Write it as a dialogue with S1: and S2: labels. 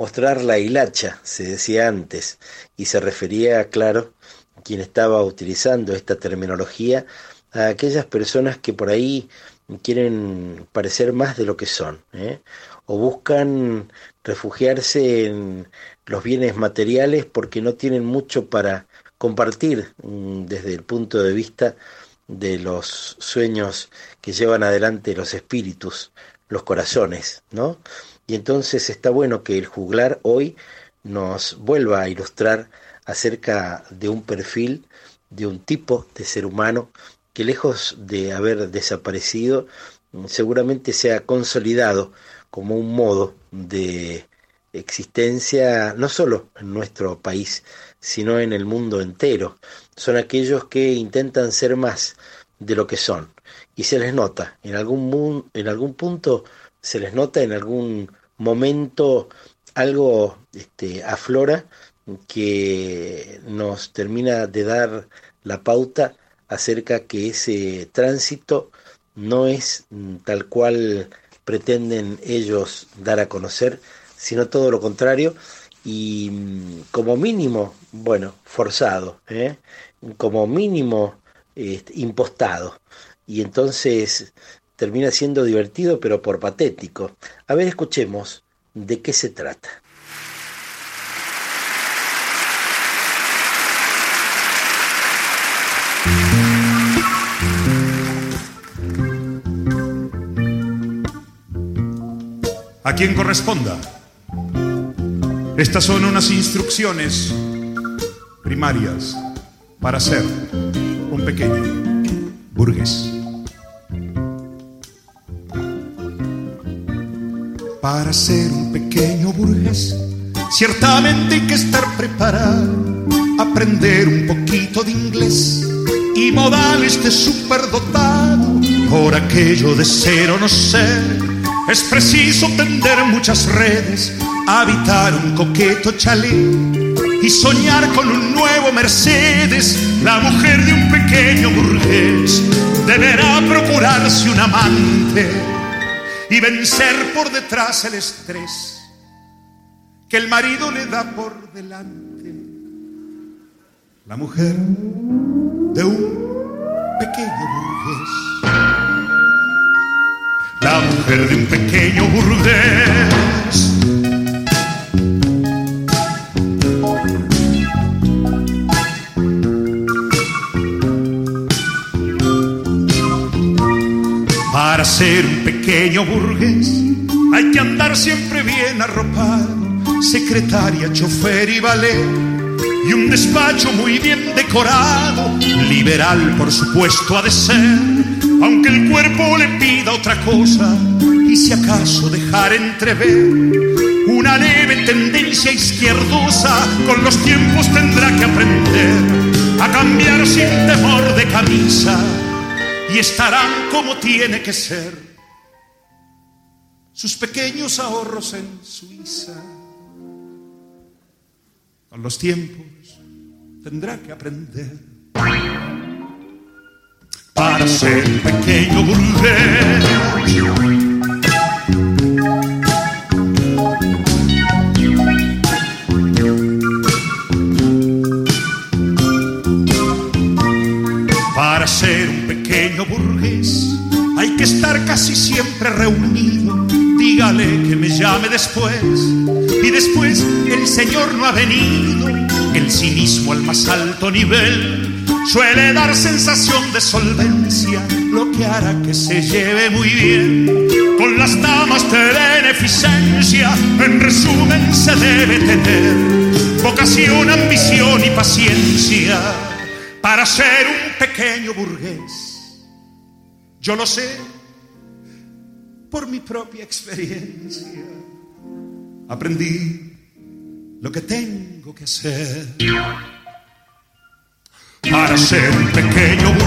S1: mostrar la hilacha, se decía antes, y se refería, claro, quien estaba utilizando esta terminología, a aquellas personas que por ahí quieren parecer más de lo que son, ¿eh? o buscan refugiarse en los bienes materiales porque no tienen mucho para compartir mm, desde el punto de vista de los sueños que llevan adelante los espíritus, los corazones, ¿no? Y entonces está bueno que el juglar hoy nos vuelva a ilustrar acerca de un perfil, de un tipo de ser humano que lejos de haber desaparecido, seguramente se ha consolidado como un modo de existencia no solo en nuestro país, sino en el mundo entero. Son aquellos que intentan ser más de lo que son y se les nota en algún en algún punto se les nota en algún momento algo este, aflora que nos termina de dar la pauta acerca que ese tránsito no es mm, tal cual pretenden ellos dar a conocer, sino todo lo contrario y mm, como mínimo, bueno, forzado, ¿eh? como mínimo impostado. Y entonces termina siendo divertido, pero por patético. A ver, escuchemos de qué se trata.
S2: A quien corresponda. Estas son unas instrucciones primarias para ser un pequeño burgués. Para ser un pequeño burgués, ciertamente hay que estar preparado, aprender un poquito de inglés y modales de superdotado. Por aquello de ser o no ser, es preciso tender muchas redes, habitar un coqueto chalet y soñar con un nuevo Mercedes. La mujer de un pequeño burgués deberá procurarse un amante y vencer por detrás el estrés que el marido le da por delante. La mujer de un pequeño burgués. La mujer de un pequeño burgués. Para ser un pequeño burgués hay que andar siempre bien arropado, secretaria, chofer y ballet, y un despacho muy bien decorado, liberal por supuesto ha de ser, aunque el cuerpo le pida otra cosa, y si acaso dejar entrever una leve tendencia izquierdosa, con los tiempos tendrá que aprender a cambiar sin temor de camisa y estarán como tiene que ser sus pequeños ahorros en Suiza. Con los tiempos tendrá que aprender para ser pequeño burgués. Ser pequeño burgués hay que estar casi siempre reunido dígale que me llame después. Y después el Señor no ha venido. El cinismo al más alto nivel suele dar sensación de solvencia, lo que hará que se lleve muy bien con las damas de beneficencia. En resumen, se debe tener vocación, ambición y paciencia para ser un pequeño burgués. Yo lo sé por mi propia experiencia. Aprendí lo que tengo que hacer para ser un pequeño.